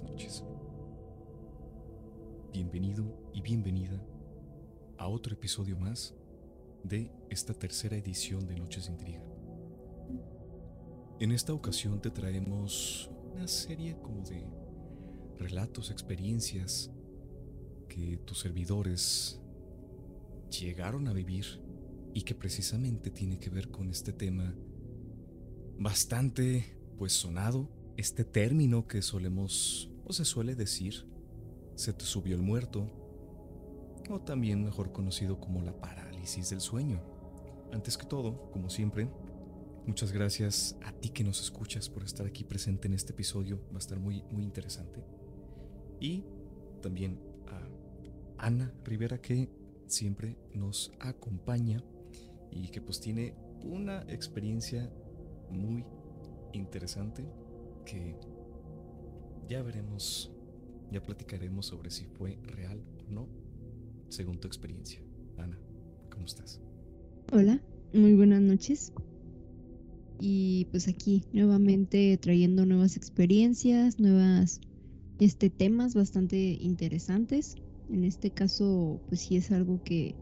noches. Bienvenido y bienvenida a otro episodio más de esta tercera edición de Noches de Intriga. En esta ocasión te traemos una serie como de relatos, experiencias que tus servidores llegaron a vivir y que precisamente tiene que ver con este tema bastante pues sonado, este término que solemos o se suele decir, se te subió el muerto, o también mejor conocido como la parálisis del sueño. Antes que todo, como siempre, muchas gracias a ti que nos escuchas por estar aquí presente en este episodio, va a estar muy muy interesante. Y también a Ana Rivera que siempre nos acompaña y que pues tiene una experiencia muy interesante que ya veremos, ya platicaremos sobre si fue real o no, según tu experiencia. Ana, ¿cómo estás? Hola, muy buenas noches. Y pues aquí nuevamente trayendo nuevas experiencias, nuevas este temas bastante interesantes. En este caso, pues sí es algo que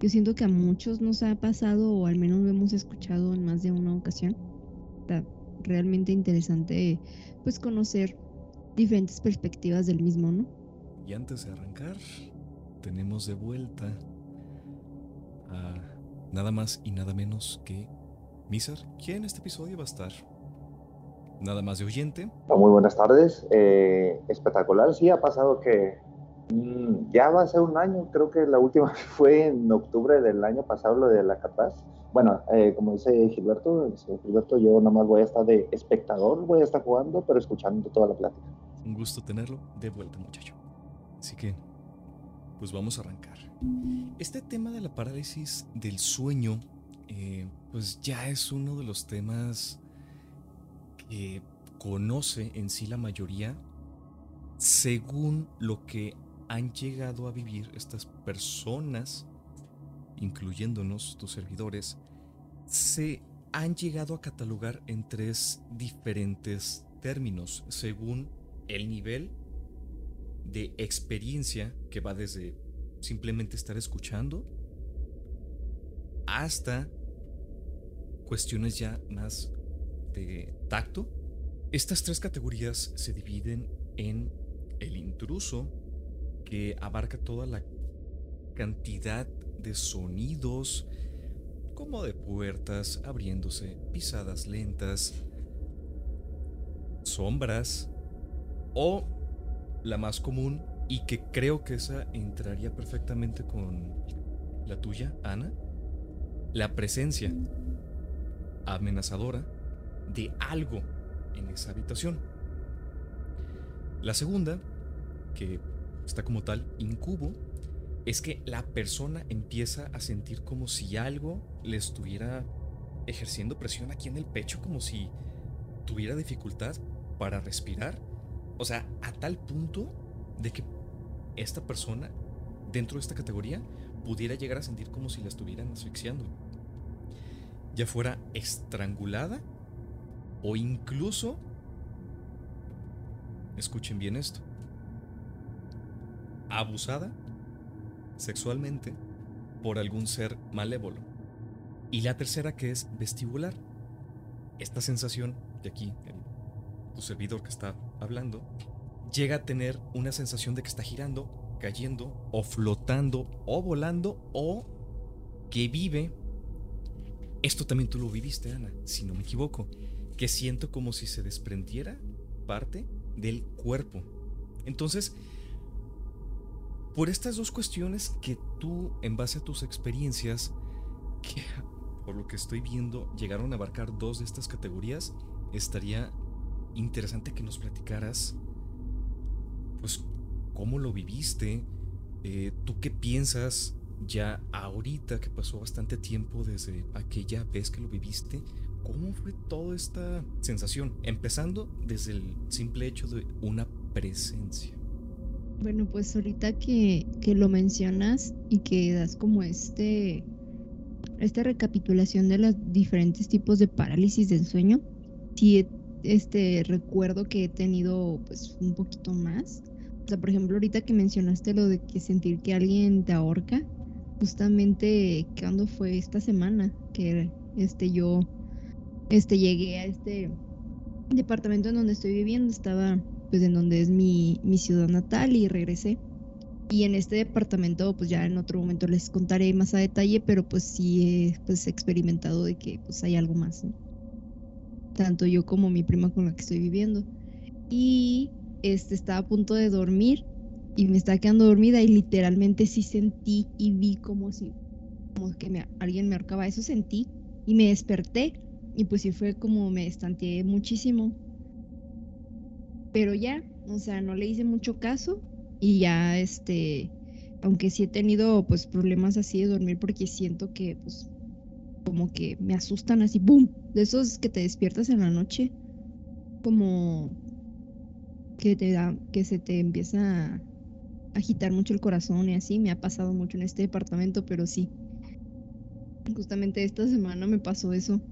yo siento que a muchos nos ha pasado o al menos lo hemos escuchado en más de una ocasión. Realmente interesante pues conocer diferentes perspectivas del mismo, ¿no? Y antes de arrancar, tenemos de vuelta a nada más y nada menos que Miser, ¿quién en este episodio va a estar nada más de oyente. Muy buenas tardes, eh, espectacular, sí, ha pasado que Mm, ya va a ser un año, creo que la última fue en octubre del año pasado, lo de la catás. Bueno, eh, como dice Gilberto, Gilberto, yo nada más voy a estar de espectador, voy a estar jugando, pero escuchando toda la plática. Un gusto tenerlo de vuelta, muchacho. Así que, pues vamos a arrancar. Este tema de la parálisis del sueño, eh, pues ya es uno de los temas que conoce en sí la mayoría según lo que han llegado a vivir estas personas, incluyéndonos, tus servidores, se han llegado a catalogar en tres diferentes términos, según el nivel de experiencia que va desde simplemente estar escuchando hasta cuestiones ya más de tacto. Estas tres categorías se dividen en el intruso, que abarca toda la cantidad de sonidos, como de puertas abriéndose, pisadas lentas, sombras, o la más común y que creo que esa entraría perfectamente con la tuya, Ana, la presencia amenazadora de algo en esa habitación. La segunda, que está como tal incubo, es que la persona empieza a sentir como si algo le estuviera ejerciendo presión aquí en el pecho, como si tuviera dificultad para respirar. O sea, a tal punto de que esta persona, dentro de esta categoría, pudiera llegar a sentir como si la estuvieran asfixiando. Ya fuera estrangulada o incluso, escuchen bien esto, abusada sexualmente por algún ser malévolo. Y la tercera que es vestibular. Esta sensación de aquí, el, tu servidor que está hablando, llega a tener una sensación de que está girando, cayendo, o flotando, o volando, o que vive. Esto también tú lo viviste, Ana, si no me equivoco. Que siento como si se desprendiera parte del cuerpo. Entonces, por estas dos cuestiones que tú, en base a tus experiencias, que por lo que estoy viendo llegaron a abarcar dos de estas categorías, estaría interesante que nos platicaras, pues, cómo lo viviste, eh, tú qué piensas ya ahorita que pasó bastante tiempo desde aquella vez que lo viviste, ¿cómo fue toda esta sensación? Empezando desde el simple hecho de una presencia. Bueno, pues ahorita que, lo mencionas y que das como este esta recapitulación de los diferentes tipos de parálisis del sueño, sí este recuerdo que he tenido pues un poquito más. O sea, por ejemplo, ahorita que mencionaste lo de que sentir que alguien te ahorca, justamente cuando fue esta semana que este yo este llegué a este departamento en donde estoy viviendo, estaba pues en donde es mi, mi ciudad natal y regresé. Y en este departamento, pues ya en otro momento les contaré más a detalle, pero pues sí he pues, experimentado de que pues hay algo más, Tanto yo como mi prima con la que estoy viviendo. Y este estaba a punto de dormir y me estaba quedando dormida y literalmente sí sentí y vi como si como que me, alguien me ahorcaba, eso sentí y me desperté y pues sí fue como me estanteé muchísimo. Pero ya, o sea, no le hice mucho caso y ya este aunque sí he tenido pues problemas así de dormir porque siento que pues como que me asustan así boom de esos que te despiertas en la noche como que te da que se te empieza a agitar mucho el corazón y así me ha pasado mucho en este departamento pero sí. Justamente esta semana me pasó eso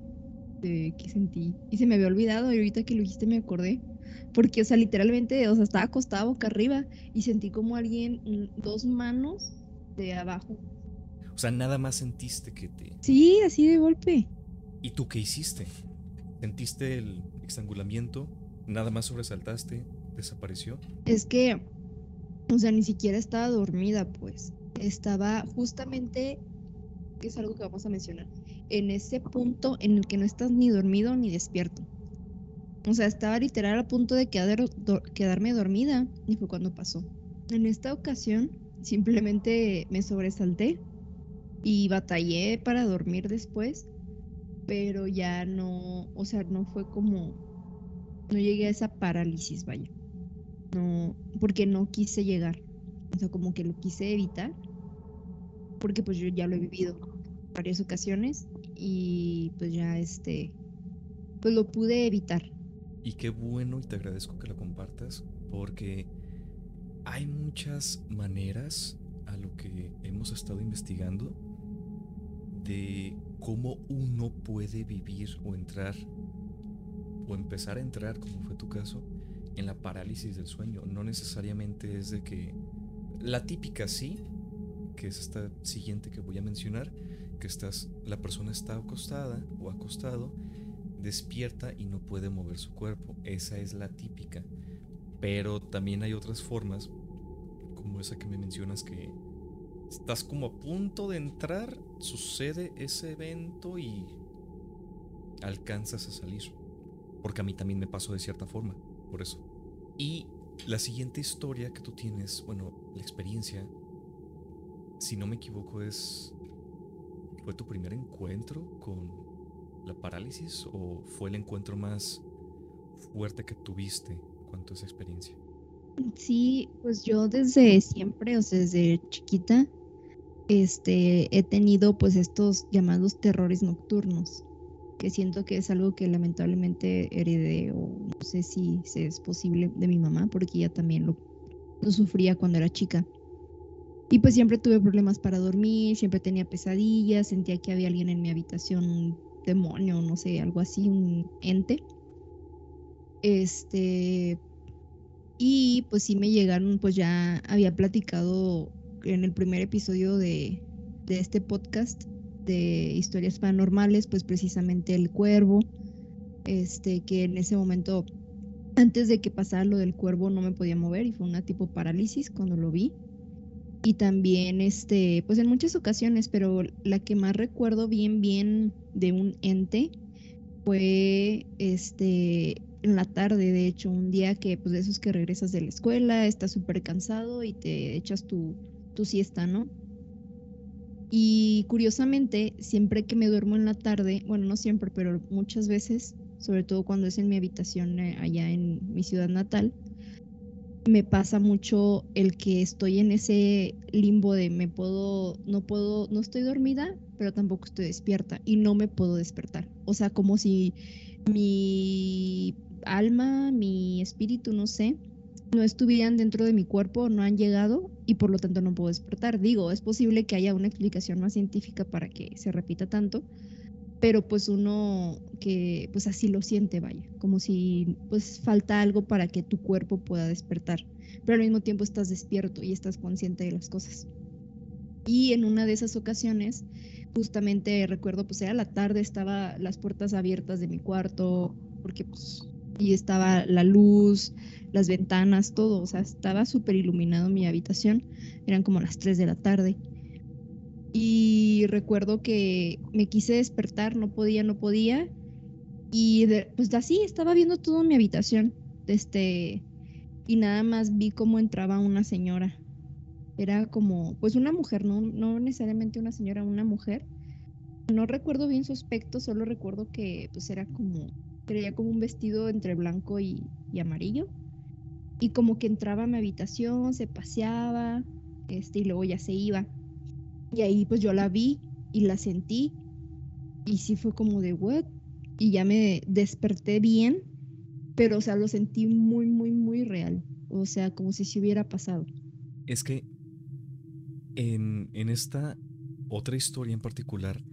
de que sentí y se me había olvidado y ahorita que lo dijiste me acordé porque, o sea, literalmente, o sea, estaba acostado boca arriba y sentí como alguien, dos manos de abajo. O sea, nada más sentiste que te... Sí, así de golpe. ¿Y tú qué hiciste? ¿Sentiste el estrangulamiento? ¿Nada más sobresaltaste? ¿Desapareció? Es que, o sea, ni siquiera estaba dormida, pues. Estaba justamente, que es algo que vamos a mencionar, en ese punto en el que no estás ni dormido ni despierto. O sea, estaba literal a punto de quedarme dormida y fue cuando pasó. En esta ocasión simplemente me sobresalté y batallé para dormir después, pero ya no, o sea, no fue como, no llegué a esa parálisis, vaya. No, porque no quise llegar. O sea, como que lo quise evitar, porque pues yo ya lo he vivido varias ocasiones y pues ya este, pues lo pude evitar. Y qué bueno y te agradezco que lo compartas porque hay muchas maneras a lo que hemos estado investigando de cómo uno puede vivir o entrar o empezar a entrar, como fue tu caso, en la parálisis del sueño. No necesariamente es de que la típica sí, que es esta siguiente que voy a mencionar, que estás la persona está acostada o acostado despierta y no puede mover su cuerpo. Esa es la típica. Pero también hay otras formas, como esa que me mencionas, que estás como a punto de entrar, sucede ese evento y alcanzas a salir. Porque a mí también me pasó de cierta forma, por eso. Y la siguiente historia que tú tienes, bueno, la experiencia, si no me equivoco, es... ¿Fue tu primer encuentro con la parálisis o fue el encuentro más fuerte que tuviste? ¿Cuánto esa experiencia? Sí, pues yo desde siempre, o sea, desde chiquita, este, he tenido pues estos llamados terrores nocturnos, que siento que es algo que lamentablemente heredé o no sé si, es posible de mi mamá, porque ella también lo, lo sufría cuando era chica. Y pues siempre tuve problemas para dormir, siempre tenía pesadillas, sentía que había alguien en mi habitación demonio, no sé, algo así, un ente. Este, y pues sí me llegaron, pues ya había platicado en el primer episodio de, de este podcast de historias paranormales, pues precisamente el cuervo, este, que en ese momento, antes de que pasara lo del cuervo, no me podía mover y fue una tipo parálisis cuando lo vi y también este pues en muchas ocasiones pero la que más recuerdo bien bien de un ente fue este en la tarde de hecho un día que pues de esos que regresas de la escuela estás súper cansado y te echas tu, tu siesta no y curiosamente siempre que me duermo en la tarde bueno no siempre pero muchas veces sobre todo cuando es en mi habitación eh, allá en mi ciudad natal me pasa mucho el que estoy en ese limbo de me puedo, no puedo, no estoy dormida, pero tampoco estoy despierta y no me puedo despertar. O sea, como si mi alma, mi espíritu, no sé, no estuvieran dentro de mi cuerpo, no han llegado y por lo tanto no puedo despertar. Digo, es posible que haya una explicación más científica para que se repita tanto, pero pues uno que pues así lo siente, vaya, como si pues falta algo para que tu cuerpo pueda despertar, pero al mismo tiempo estás despierto y estás consciente de las cosas. Y en una de esas ocasiones, justamente recuerdo, pues era la tarde, estaba las puertas abiertas de mi cuarto, porque pues, y estaba la luz, las ventanas, todo, o sea, estaba súper iluminado mi habitación, eran como las 3 de la tarde. Y recuerdo que me quise despertar, no podía, no podía. Y pues así estaba viendo todo mi habitación. Este, y nada más vi cómo entraba una señora. Era como, pues una mujer, no, no necesariamente una señora, una mujer. No recuerdo bien su aspecto, solo recuerdo que pues era como, creía como un vestido entre blanco y, y amarillo. Y como que entraba a mi habitación, se paseaba, este, y luego ya se iba. Y ahí pues yo la vi y la sentí y sí fue como de what y ya me desperté bien, pero o sea, lo sentí muy, muy, muy real. O sea, como si se hubiera pasado. Es que en, en esta otra historia en particular,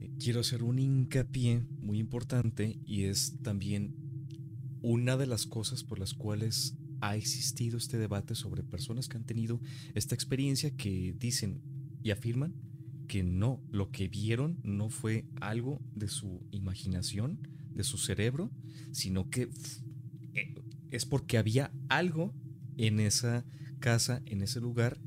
eh, quiero hacer un hincapié muy importante y es también una de las cosas por las cuales ha existido este debate sobre personas que han tenido esta experiencia que dicen, y afirman que no, lo que vieron no fue algo de su imaginación, de su cerebro, sino que eh, es porque había algo en esa casa, en ese lugar,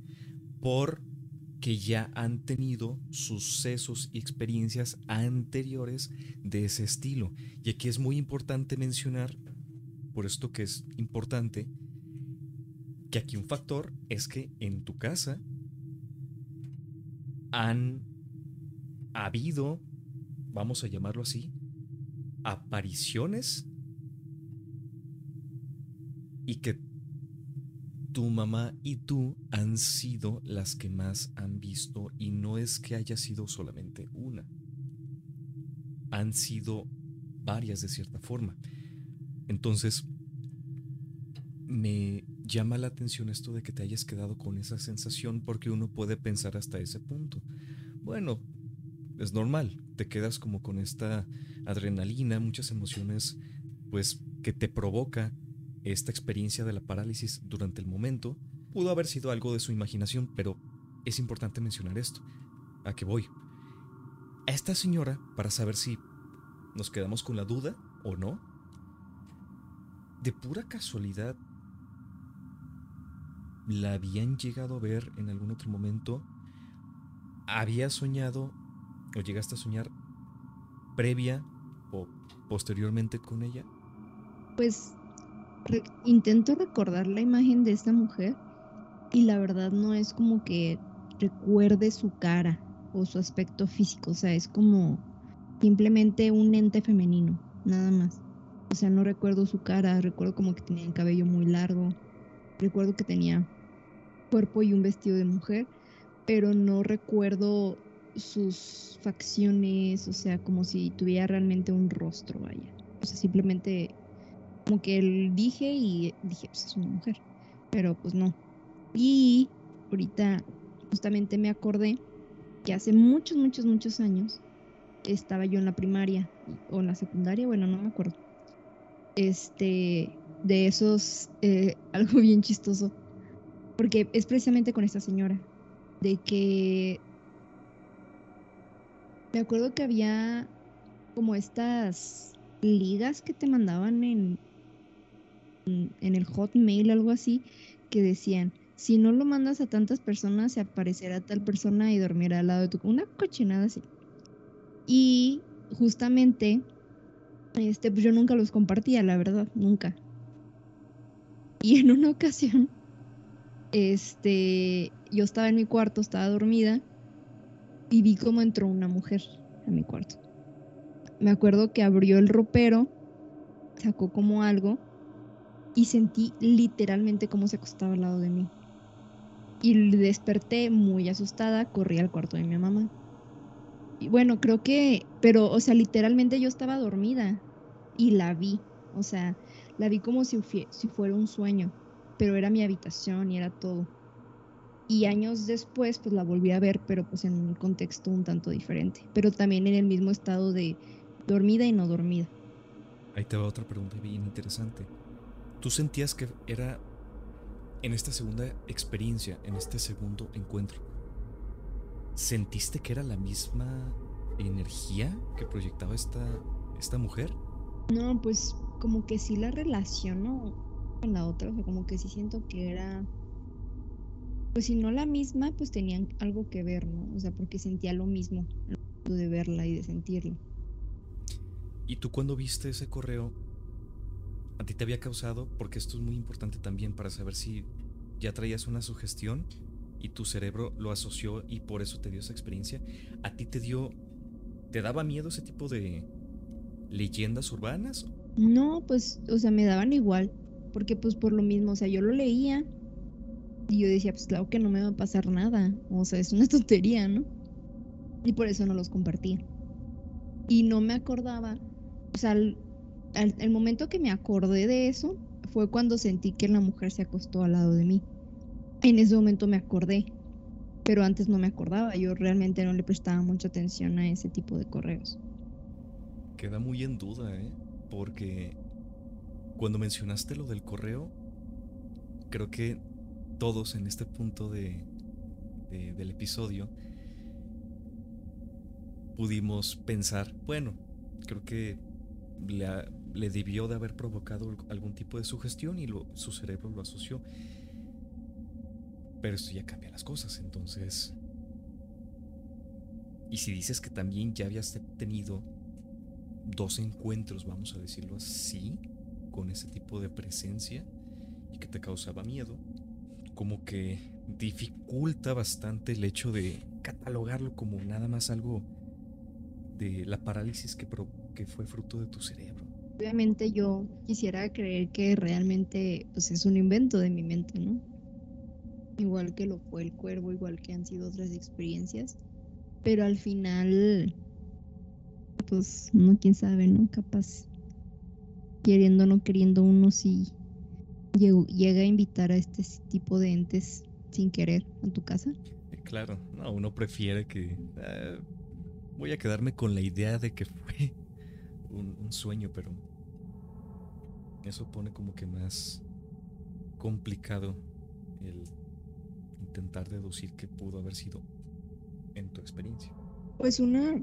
porque ya han tenido sucesos y experiencias anteriores de ese estilo. Y aquí es muy importante mencionar, por esto que es importante, que aquí un factor es que en tu casa han habido, vamos a llamarlo así, apariciones y que tu mamá y tú han sido las que más han visto y no es que haya sido solamente una. Han sido varias de cierta forma. Entonces, me llama la atención esto de que te hayas quedado con esa sensación porque uno puede pensar hasta ese punto. Bueno, es normal, te quedas como con esta adrenalina, muchas emociones, pues que te provoca esta experiencia de la parálisis durante el momento. Pudo haber sido algo de su imaginación, pero es importante mencionar esto. ¿A qué voy? A esta señora, para saber si nos quedamos con la duda o no, de pura casualidad la habían llegado a ver en algún otro momento, había soñado o llegaste a soñar previa o posteriormente con ella? Pues intento recordar la imagen de esta mujer y la verdad no es como que recuerde su cara o su aspecto físico, o sea, es como simplemente un ente femenino, nada más. O sea, no recuerdo su cara, recuerdo como que tenía el cabello muy largo, recuerdo que tenía cuerpo y un vestido de mujer, pero no recuerdo sus facciones, o sea, como si tuviera realmente un rostro, vaya. O sea, simplemente como que él dije y dije, pues es una mujer, pero pues no. Y ahorita justamente me acordé que hace muchos, muchos, muchos años estaba yo en la primaria o en la secundaria, bueno, no me acuerdo. Este, de esos, eh, algo bien chistoso porque es precisamente con esta señora, de que me acuerdo que había como estas ligas que te mandaban en, en el hotmail, algo así, que decían, si no lo mandas a tantas personas, se aparecerá tal persona y dormirá al lado de tu... Una cochinada así. Y justamente, este, pues yo nunca los compartía, la verdad, nunca. Y en una ocasión este, yo estaba en mi cuarto, estaba dormida y vi cómo entró una mujer a mi cuarto. Me acuerdo que abrió el ropero, sacó como algo y sentí literalmente cómo se acostaba al lado de mí. Y desperté muy asustada, corrí al cuarto de mi mamá. Y bueno, creo que, pero, o sea, literalmente yo estaba dormida y la vi. O sea, la vi como si, si fuera un sueño pero era mi habitación y era todo. Y años después, pues la volví a ver, pero pues en un contexto un tanto diferente. Pero también en el mismo estado de dormida y no dormida. Ahí te va otra pregunta bien interesante. ¿Tú sentías que era en esta segunda experiencia, en este segundo encuentro, ¿sentiste que era la misma energía que proyectaba esta, esta mujer? No, pues como que sí la relaciono con la otra, o sea, como que sí siento que era, pues si no la misma, pues tenían algo que ver, ¿no? O sea, porque sentía lo mismo de verla y de sentirlo. ¿Y tú cuando viste ese correo, a ti te había causado, porque esto es muy importante también para saber si ya traías una sugestión y tu cerebro lo asoció y por eso te dio esa experiencia, a ti te dio, te daba miedo ese tipo de leyendas urbanas? No, pues, o sea, me daban igual, porque pues por lo mismo, o sea, yo lo leía y yo decía, pues claro que no me va a pasar nada, o sea, es una tontería, ¿no? Y por eso no los compartía. Y no me acordaba, o sea, el momento que me acordé de eso fue cuando sentí que la mujer se acostó al lado de mí. En ese momento me acordé, pero antes no me acordaba. Yo realmente no le prestaba mucha atención a ese tipo de correos. Queda muy en duda, ¿eh? Porque cuando mencionaste lo del correo, creo que todos en este punto de, del episodio pudimos pensar, bueno, creo que le, debió de haber provocado algún tipo de sugestión y su cerebro lo asoció. Pero esto ya cambia las cosas, entonces... Y si dices que también ya habías tenido dos encuentros, vamos a decirlo así, con ese tipo de presencia y que te causaba miedo, como que dificulta bastante el hecho de catalogarlo como nada más algo de la parálisis que, fue fruto de tu cerebro. Obviamente yo quisiera creer que realmente pues, es un invento de mi mente, ¿no? Igual que lo fue el cuervo, igual que han sido otras experiencias. Pero al final, pues uno quién sabe, ¿no? Capaz, queriendo o no queriendo, uno sí llega a invitar a este tipo de entes sin querer a tu casa. Claro, no, uno prefiere que... Eh, voy a quedarme con la idea de que fue un, sueño, pero eso pone como que más complicado el intentar deducir qué pudo haber sido en tu experiencia. Pues una,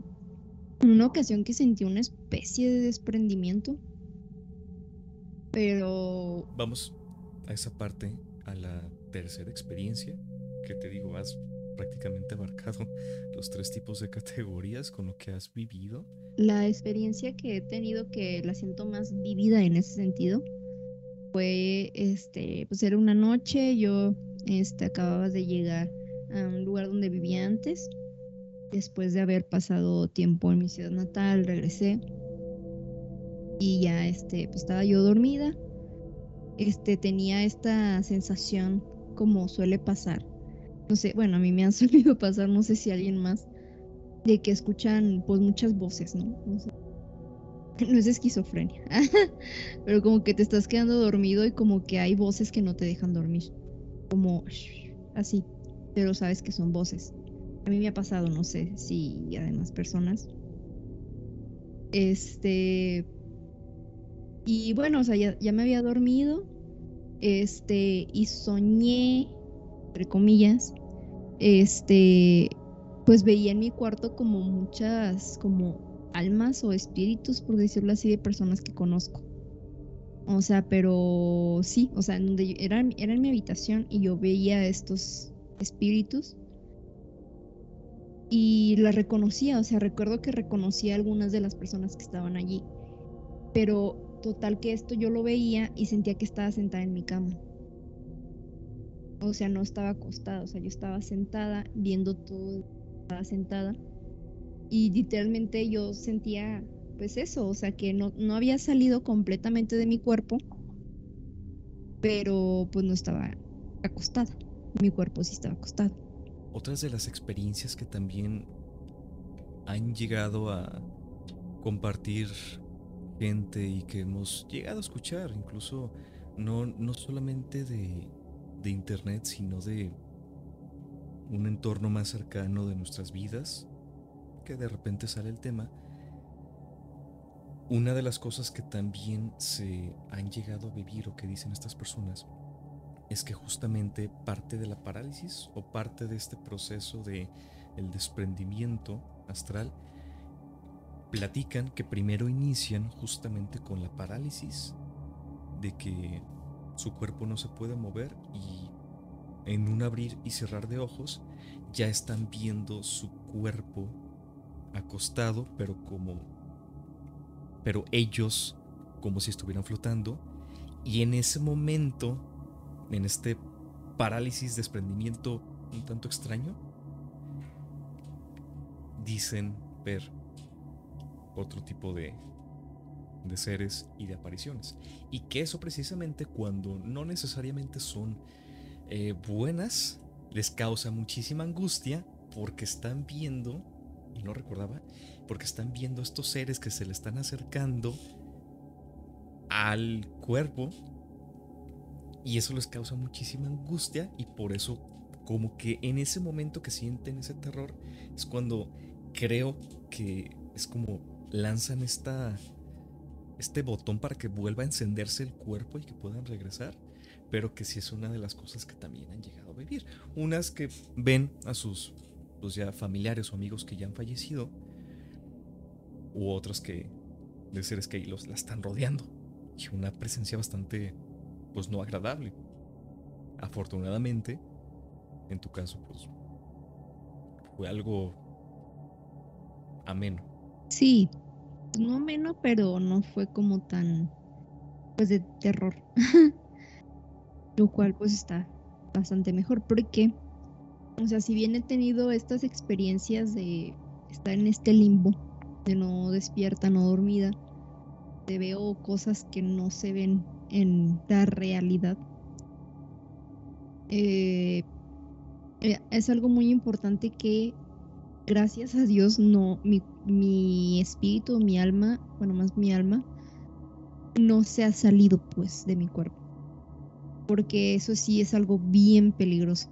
una ocasión que sentí una especie de desprendimiento, pero... Vamos a esa parte, a la tercera experiencia, que te digo, has prácticamente abarcado los tres tipos de categorías con lo que has vivido. La experiencia que he tenido que la siento más vivida en ese sentido fue, este, pues era una noche, yo este, acababa de llegar a un lugar donde vivía antes, después de haber pasado tiempo en mi ciudad natal, regresé y ya este, pues estaba yo dormida, este, tenía esta sensación como suele pasar no sé, bueno, a mí me han solido pasar, no sé si alguien más, de que escuchan pues muchas voces, ¿no? No, es esquizofrenia, pero como que te estás quedando dormido y como que hay voces que no te dejan dormir, como así, pero sabes que son voces. A mí me ha pasado, no sé si además personas. Este. Y bueno, o sea, ya, ya me había dormido. Este. Y soñé entre comillas, este, pues veía en mi cuarto como muchas, como almas o espíritus, por decirlo así, de personas que conozco. O sea, pero sí, o sea, donde era, era en mi habitación y yo veía estos espíritus y las reconocía, o sea, recuerdo que reconocía a algunas de las personas que estaban allí, pero total que esto yo lo veía y sentía que estaba sentada en mi cama. O sea, no estaba acostada, o sea, yo estaba sentada viendo todo, estaba sentada. Y literalmente yo sentía pues eso, o sea, que no, no había salido completamente de mi cuerpo, pero pues no estaba acostada, mi cuerpo sí estaba acostado. Otras de las experiencias que también han llegado a compartir gente y que hemos llegado a escuchar, incluso no, no solamente de de internet, sino de un entorno más cercano de nuestras vidas, que de repente sale el tema, una de las cosas que también se han llegado a vivir o que dicen estas personas es que justamente parte de la parálisis o parte de este proceso de el desprendimiento astral platican que primero inician justamente con la parálisis de que su cuerpo no se puede mover y en un abrir y cerrar de ojos ya están viendo su cuerpo acostado, pero como pero ellos como si estuvieran flotando. Y en ese momento en este parálisis desprendimiento un tanto extraño dicen ver otro tipo de de seres y de apariciones. Y que eso precisamente cuando no necesariamente son eh, buenas, les causa muchísima angustia porque están viendo, y no recordaba, porque están viendo estos seres que se le están acercando al cuerpo y eso les causa muchísima angustia y por eso como que en ese momento que sienten ese terror es cuando creo que es como lanzan esta este botón para que vuelva a encenderse el cuerpo y que puedan regresar, pero que sí es una de las cosas que también han llegado a vivir. Unas que ven a sus pues ya familiares o amigos que ya han fallecido, u otras que de seres que los la están rodeando y una presencia bastante pues no agradable. Afortunadamente, en tu caso pues fue algo ameno. Sí, no menos, pero no fue como tan, pues, de terror. Lo cual, pues, está bastante mejor. Porque, o sea, si bien he tenido estas experiencias de estar en este limbo, de no despierta, no dormida, te veo cosas que no se ven en la realidad. Eh, eh, es algo muy importante que gracias a Dios no, mi, mi espíritu, mi alma, bueno, más mi alma, no se ha salido pues de mi cuerpo. Porque eso sí es algo bien peligroso.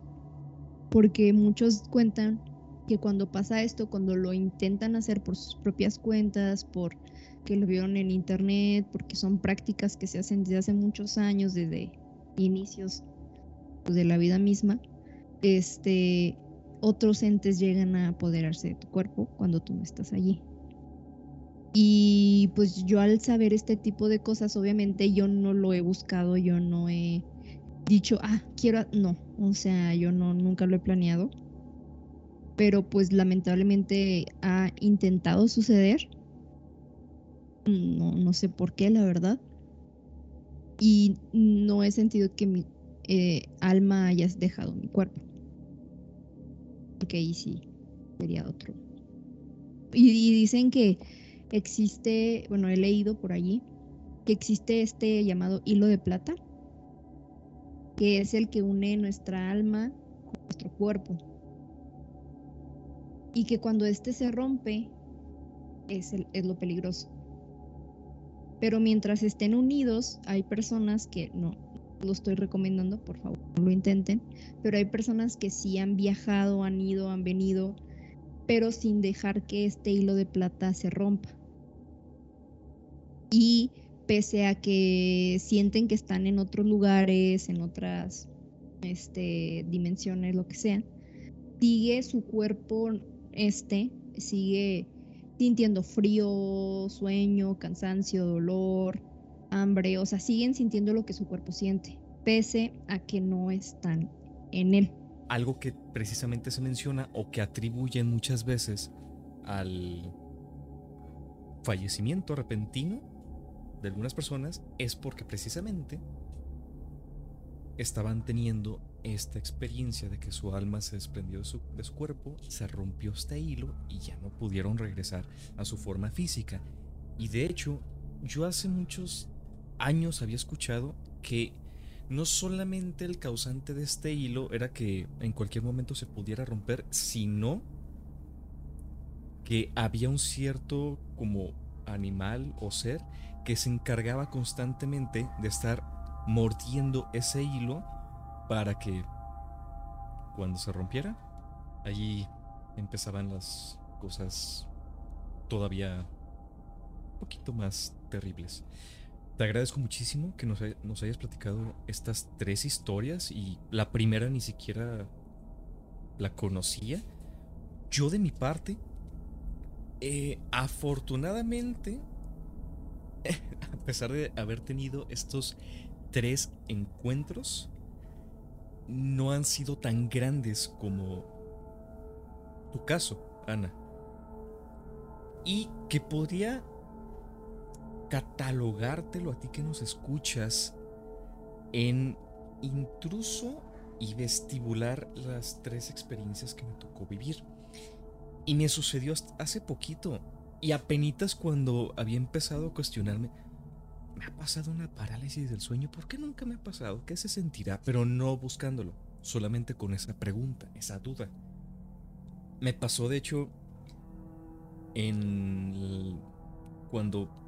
Porque muchos cuentan que cuando pasa esto, cuando lo intentan hacer por sus propias cuentas, por que lo vieron en internet, porque son prácticas que se hacen desde hace muchos años, desde inicios de la vida misma, este, otros entes llegan a apoderarse de tu cuerpo cuando tú no estás allí. Y pues yo al saber este tipo de cosas, obviamente yo no lo he buscado, yo no he dicho, ah, quiero, no, o sea, yo no, nunca lo he planeado. Pero pues lamentablemente ha intentado suceder. No, no sé por qué, la verdad. Y no he sentido que mi eh, alma haya dejado mi cuerpo porque ahí sí sería otro. Y, dicen que existe, bueno, he leído por allí, que existe este llamado hilo de plata, que es el que une nuestra alma con nuestro cuerpo. Y que cuando este se rompe, es, es lo peligroso. Pero mientras estén unidos, hay personas que no, lo estoy recomendando, por favor, lo intenten, pero hay personas que sí han viajado, han ido, han venido, pero sin dejar que este hilo de plata se rompa. Y pese a que sienten que están en otros lugares, en otras este, dimensiones, lo que sea, sigue su cuerpo este, sigue sintiendo frío, sueño, cansancio, dolor, hambre, o sea, siguen sintiendo lo que su cuerpo siente, pese a que no están en él. Algo que precisamente se menciona o que atribuyen muchas veces al fallecimiento repentino de algunas personas es porque precisamente estaban teniendo esta experiencia de que su alma se desprendió de su, de su, cuerpo, se rompió este hilo y ya no pudieron regresar a su forma física. Y de hecho, yo hace muchos años había escuchado que no solamente el causante de este hilo era que en cualquier momento se pudiera romper, sino que había un cierto como animal o ser que se encargaba constantemente de estar mordiendo ese hilo para que cuando se rompiera Allí empezaban las cosas todavía un poquito más terribles. Te agradezco muchísimo que nos, hayas platicado estas tres historias y la primera ni siquiera la conocía. Yo de mi parte, eh, afortunadamente, a pesar de haber tenido estos tres encuentros, no han sido tan grandes como tu caso, Ana. Y que podría catalogártelo a ti que nos escuchas en intruso y vestibular las tres experiencias que me tocó vivir. Y me sucedió hace poquito. Y apenas cuando había empezado a cuestionarme, me ha pasado una parálisis del sueño, ¿por qué nunca me ha pasado? ¿Qué se sentirá? Pero no buscándolo, solamente con esa pregunta, esa duda. Me pasó de hecho en cuando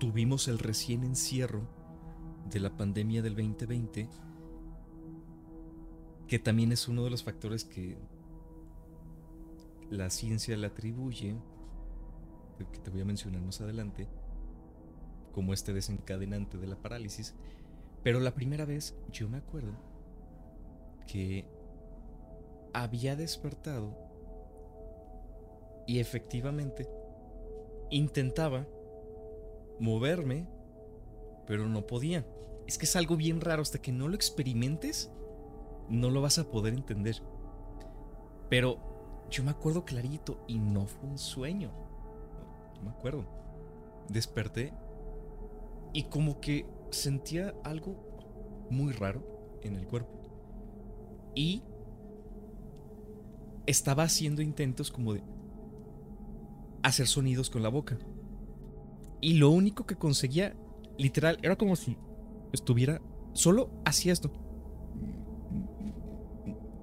tuvimos el recién encierro de la pandemia del 2020, que también es uno de los factores que la ciencia le atribuye, que te voy a mencionar más adelante, como este desencadenante de la parálisis. Pero la primera vez yo me acuerdo que había despertado y efectivamente intentaba moverme, pero no podía. Es que es algo bien raro, hasta que no lo experimentes, no lo vas a poder entender. Pero yo me acuerdo clarito y no fue un sueño. No me acuerdo. Desperté y como que sentía algo muy raro en el cuerpo. Y estaba haciendo intentos como de hacer sonidos con la boca. Y lo único que conseguía, literal, era como si estuviera solo hacía esto.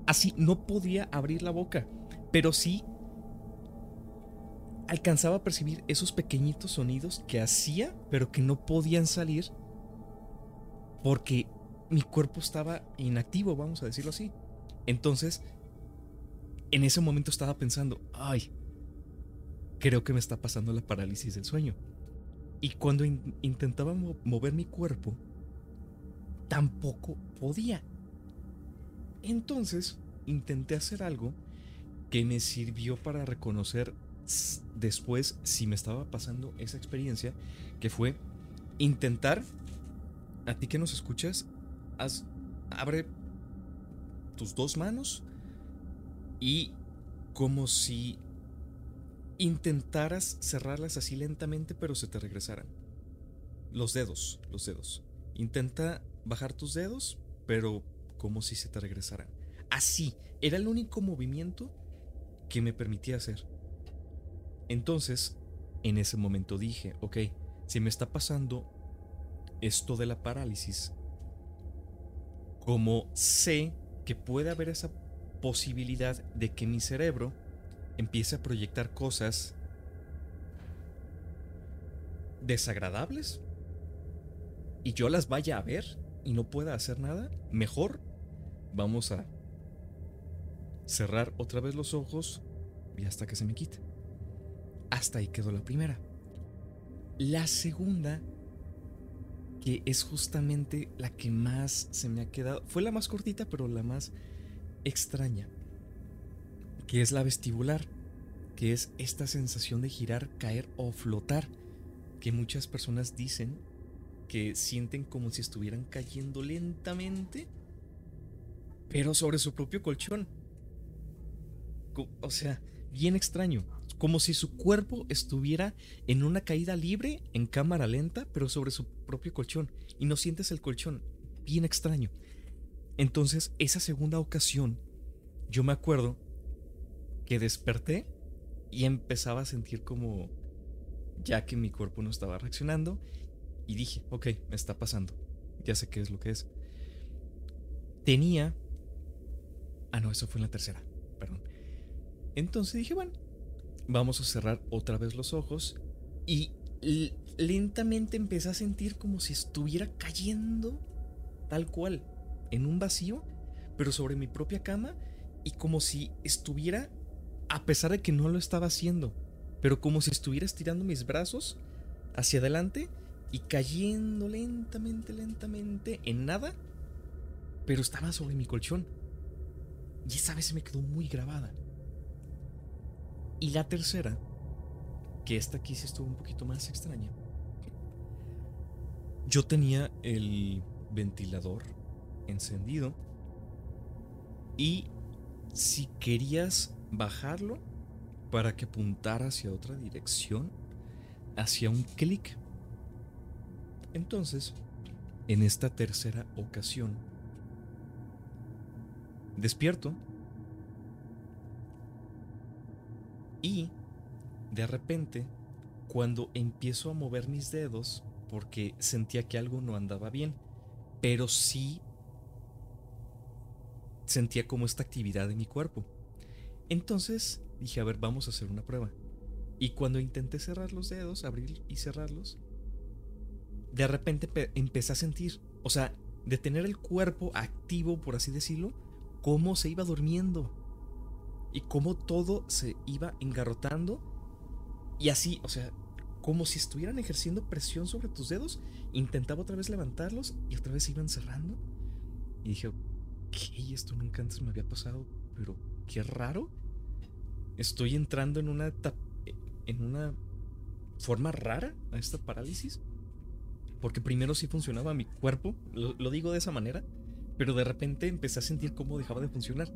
Así, no podía abrir la boca, pero sí alcanzaba a percibir esos pequeñitos sonidos que hacía, pero que no podían salir porque mi cuerpo estaba inactivo, vamos a decirlo así. Entonces, en ese momento estaba pensando, ay, creo que me está pasando la parálisis del sueño. Y cuando intentaba mover mi cuerpo, tampoco podía. Entonces, intenté hacer algo que me sirvió para reconocer después si me estaba pasando esa experiencia, que fue intentar, a ti que nos escuchas, abre tus dos manos y como si intentaras cerrarlas así lentamente, pero se te regresaran. Los dedos, los dedos. Intenta bajar tus dedos, pero como si se te regresaran. Así, era el único movimiento que me permitía hacer. Entonces, en ese momento dije, ok, si me está pasando esto de la parálisis, como sé que puede haber esa posibilidad de que mi cerebro empiece a proyectar cosas desagradables y yo las vaya a ver y no pueda hacer nada, mejor vamos a cerrar otra vez los ojos y hasta que se me quite. Hasta ahí quedó la primera. La segunda, que es justamente la que más se me ha quedado, fue la más cortita, pero la más extraña, que es la vestibular, que es esta sensación de girar, caer o flotar, que muchas personas dicen que sienten como si estuvieran cayendo lentamente, pero sobre su propio colchón. O sea, bien extraño como si su cuerpo estuviera en una caída libre en cámara lenta, pero sobre su propio colchón, y no sientes el colchón, bien extraño. Entonces, esa segunda ocasión, yo me acuerdo que desperté y empezaba a sentir como ya que mi cuerpo no estaba reaccionando, y dije, ok, me está pasando, ya sé qué es lo que es. Tenía... Ah, no, eso fue en la tercera, perdón. Entonces dije, bueno, Vamos a cerrar otra vez los ojos y lentamente empecé a sentir como si estuviera cayendo tal cual en un vacío, pero sobre mi propia cama y como si estuviera, a pesar de que no lo estaba haciendo, pero como si estuviera estirando mis brazos hacia adelante y cayendo lentamente, lentamente en nada, pero estaba sobre mi colchón. Y esa vez se me quedó muy grabada. Y la tercera, que esta aquí sí estuvo un poquito más extraña. Yo tenía el ventilador encendido y si querías bajarlo para que apuntara hacia otra dirección, hacia un clic. Entonces, en esta tercera ocasión, despierto y de repente, cuando empiezo a mover mis dedos, porque sentía que algo no andaba bien, pero sí sentía como esta actividad en mi cuerpo. Entonces dije, a ver, vamos a hacer una prueba. Y cuando intenté cerrar los dedos, abrir y cerrarlos, de repente empecé a sentir, o sea, de tener el cuerpo activo, por así decirlo, cómo se iba durmiendo. Y cómo todo se iba engarrotando. Y así, o sea, como si estuvieran ejerciendo presión sobre tus dedos. Intentaba otra vez levantarlos y otra vez se iban cerrando. Y dije, ¿qué? Esto nunca antes me había pasado, pero qué raro. Estoy entrando en una en una forma rara a esta parálisis. Porque primero sí funcionaba mi cuerpo, lo, digo de esa manera, pero de repente empecé a sentir cómo dejaba de funcionar.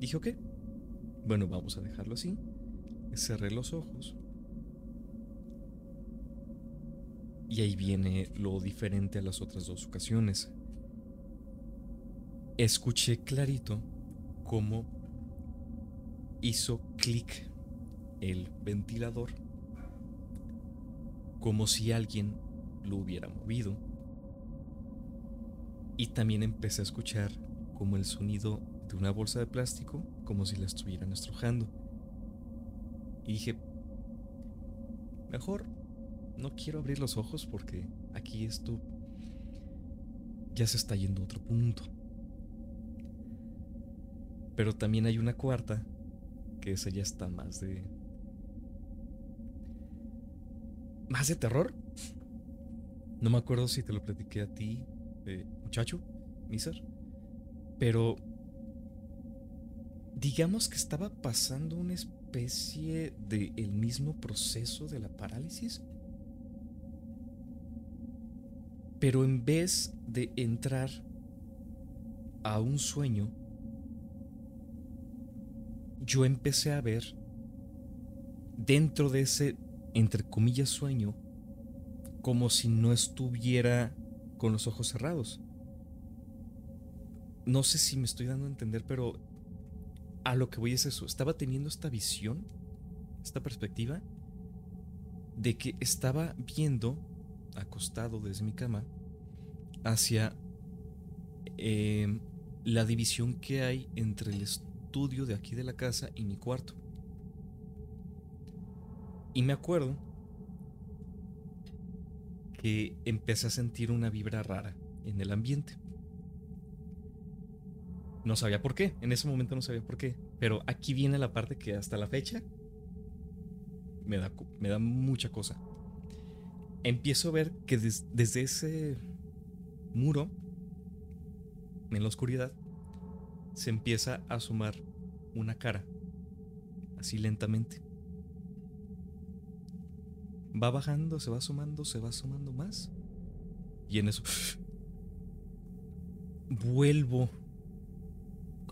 Dije, ok, bueno, vamos a dejarlo así. Cerré los ojos. Y ahí viene lo diferente a las otras dos ocasiones. Escuché clarito cómo hizo clic el ventilador, como si alguien lo hubiera movido. Y también empecé a escuchar como el sonido de una bolsa de plástico, como si la estuvieran estrujando. Y dije, mejor no quiero abrir los ojos porque aquí esto ya se está yendo a otro punto. Pero también hay una cuarta, que esa ya está más de... Más de terror. No me acuerdo si te lo platiqué a ti, eh, muchacho, Miser. Pero... Digamos que estaba pasando una especie de el mismo proceso de la parálisis Pero en vez de entrar a un sueño, yo empecé a ver dentro de ese, entre comillas, sueño, como si no estuviera con los ojos cerrados. No sé si me estoy dando a entender, pero a lo que voy es eso. Estaba teniendo esta visión, esta perspectiva, de que estaba viendo acostado desde mi cama hacia em, la división que hay entre el de aquí de la casa y mi cuarto. Y me acuerdo que empecé a sentir una vibra rara en el ambiente. No sabía por qué, en ese momento no sabía por qué, pero aquí viene la parte que hasta la fecha me da, me da mucha cosa empiezo a ver que desde ese muro, en la oscuridad, se empieza a asomar una cara, así lentamente. Va bajando, se va asomando, se va asomando más. Y en eso vuelvo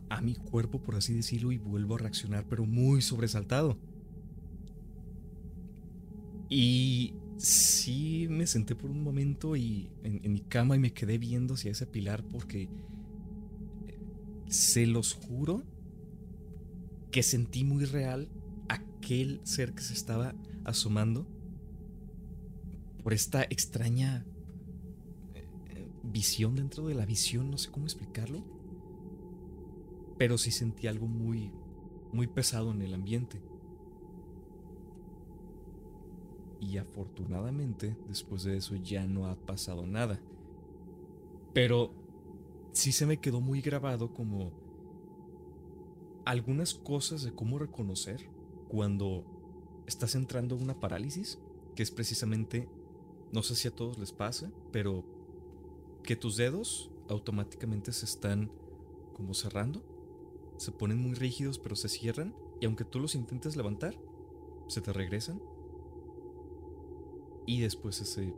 a mi cuerpo, por así decirlo, y vuelvo a reaccionar, pero muy sobresaltado. Y sí me senté por un momento y en, mi cama y me quedé viendo hacia ese pilar porque se los juro que sentí muy real aquel ser que se estaba asomando por esta extraña eh, visión dentro de la visión, no sé cómo explicarlo, pero sí sentí algo muy muy pesado en el ambiente. Y afortunadamente, después de eso ya no ha pasado nada. Pero sí se me quedó muy grabado como algunas cosas de cómo reconocer cuando estás entrando en una parálisis, que es precisamente, no sé si a todos les pasa, pero que tus dedos automáticamente se están como cerrando, se ponen muy rígidos pero se cierran y aunque tú los intentes levantar, se te regresan. Y después ese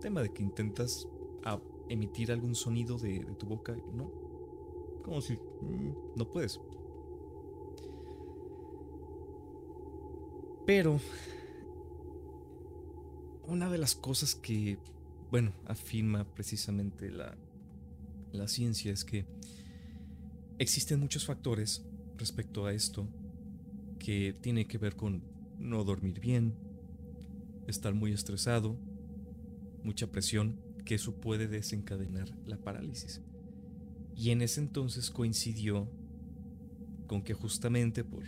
tema de que intentas emitir algún sonido de, tu boca, no. Como si mm, no puedes. Pero una de las cosas que, bueno, afirma precisamente la, la ciencia es que existen muchos factores respecto a esto que tiene que ver con no dormir bien, estar muy estresado, mucha presión, que eso puede desencadenar la parálisis. Y en ese entonces coincidió con que justamente por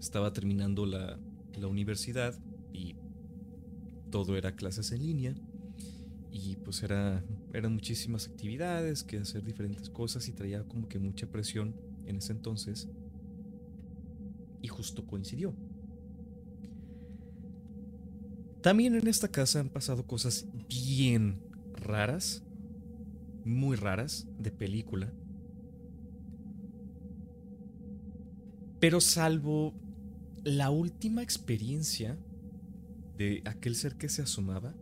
estaba terminando la, la universidad y todo era clases en línea y pues era eran muchísimas actividades que hacer diferentes cosas y traía como que mucha presión en ese entonces y justo coincidió. También en esta casa han pasado cosas bien raras, muy raras, de película. Pero salvo la última experiencia de aquel ser que se asomaba,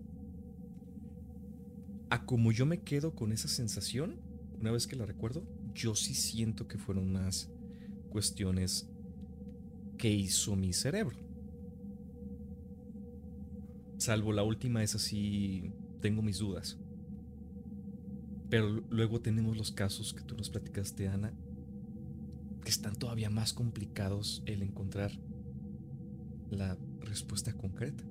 a como yo me quedo con esa sensación, una vez que la recuerdo, yo sí siento que fueron más cuestiones que hizo mi cerebro. Salvo la última, es así, tengo mis dudas. Pero luego tenemos los casos que tú nos platicaste, Ana, que están todavía más complicados el encontrar la respuesta concreta.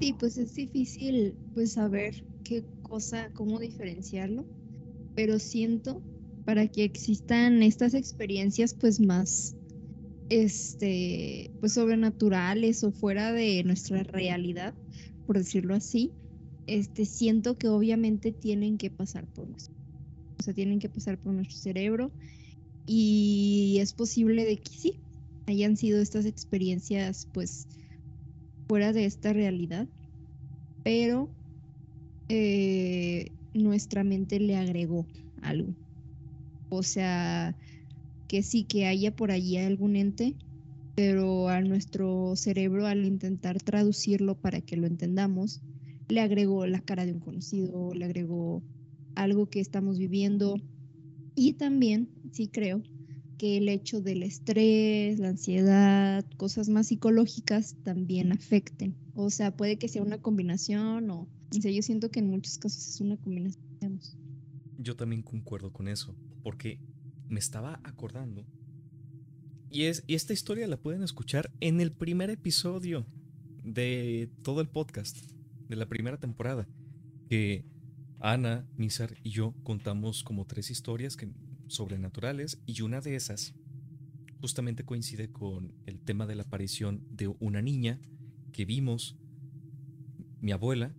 Sí, pues es difícil pues saber qué cosa, cómo diferenciarlo, pero siento para que existan estas experiencias pues más este pues sobrenaturales o fuera de nuestra realidad, por decirlo así, este siento que obviamente tienen que pasar por nuestro, o sea, tienen que pasar por nuestro cerebro y es posible de que sí hayan sido estas experiencias pues fuera de esta realidad, pero eh, nuestra mente le agregó algo. O sea, que sí que haya por allí algún ente, pero a nuestro cerebro al intentar traducirlo para que lo entendamos, le agregó la cara de un conocido, le agregó algo que estamos viviendo y también, sí creo, que el hecho del estrés, la ansiedad, cosas más psicológicas también afecten. O sea, puede que sea una combinación o, o sea, yo siento que en muchos casos es una combinación. Yo también concuerdo con eso, porque me estaba acordando. Y, es, y esta historia la pueden escuchar en el primer episodio de todo el podcast, de la primera temporada, que Ana, Nizar y yo contamos como tres historias que sobrenaturales y una de esas justamente coincide con el tema de la aparición de una niña que vimos mi abuela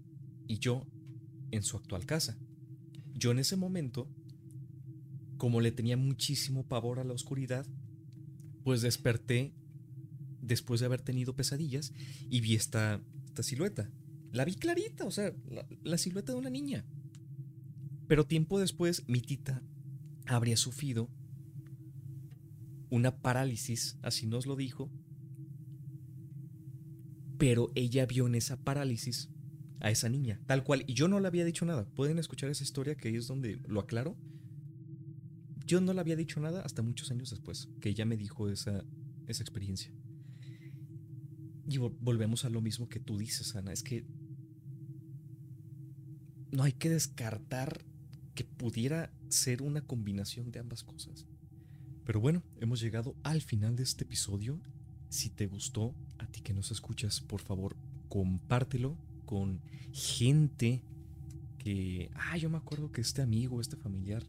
y yo en su actual casa. Yo en ese momento, como le tenía muchísimo pavor a la oscuridad, pues desperté después de haber tenido pesadillas y vi esta, esta silueta. La vi clarita, o sea, la, silueta de una niña. Pero tiempo después, mi tita habría sufrido una parálisis, así nos lo dijo, pero ella vio en esa parálisis a esa niña, tal cual, y yo no le había dicho nada. Pueden escuchar esa historia que ahí es donde lo aclaro. Yo no le había dicho nada hasta muchos años después, que ella me dijo esa, esa experiencia. Y volvemos a lo mismo que tú dices, Ana, es que no hay que descartar que pudiera ser una combinación de ambas cosas. Pero bueno, hemos llegado al final de este episodio. Si te gustó, a ti que nos escuchas, por favor, compártelo con gente que, ah, yo me acuerdo que este amigo, este familiar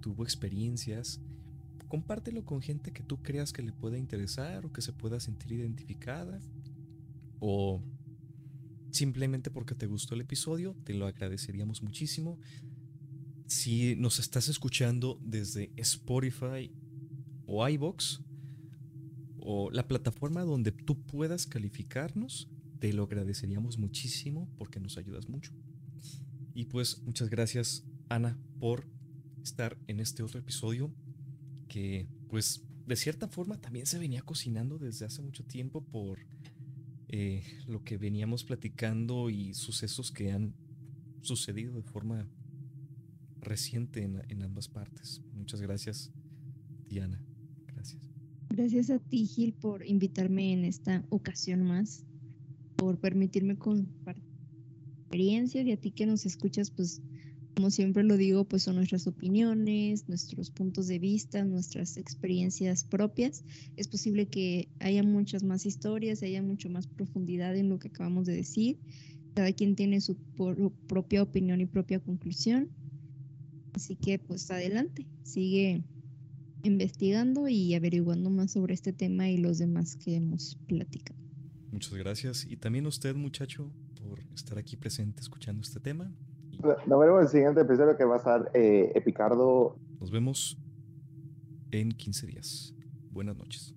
tuvo experiencias. Compártelo con gente que tú creas que le pueda interesar o que se pueda sentir identificada. O simplemente porque te gustó el episodio, te lo agradeceríamos muchísimo. Si nos estás escuchando desde Spotify, o iBox o la plataforma donde tú puedas calificarnos, te lo agradeceríamos muchísimo porque nos ayudas mucho. Y pues muchas gracias Ana por estar en este otro episodio que pues de cierta forma también se venía cocinando desde hace mucho tiempo por eh, lo que veníamos platicando y sucesos que han sucedido de forma reciente en, en ambas partes. Muchas gracias, Diana. Gracias. Gracias a ti, Gil, por invitarme en esta ocasión más, por permitirme compartir experiencias y a ti que nos escuchas, pues como siempre lo digo, pues son nuestras opiniones, nuestros puntos de vista, nuestras experiencias propias. Es posible que haya muchas más historias, haya mucho más profundidad en lo que acabamos de decir. Cada quien tiene su propia opinión y propia conclusión. Así que pues adelante, sigue investigando y averiguando más sobre este tema y los demás que hemos platicado. Muchas gracias. Y también usted, muchacho, por estar aquí presente escuchando este tema. Nos veremos en el siguiente episodio que va a estar eh, Epicardo. Nos vemos en 15 días. Buenas noches.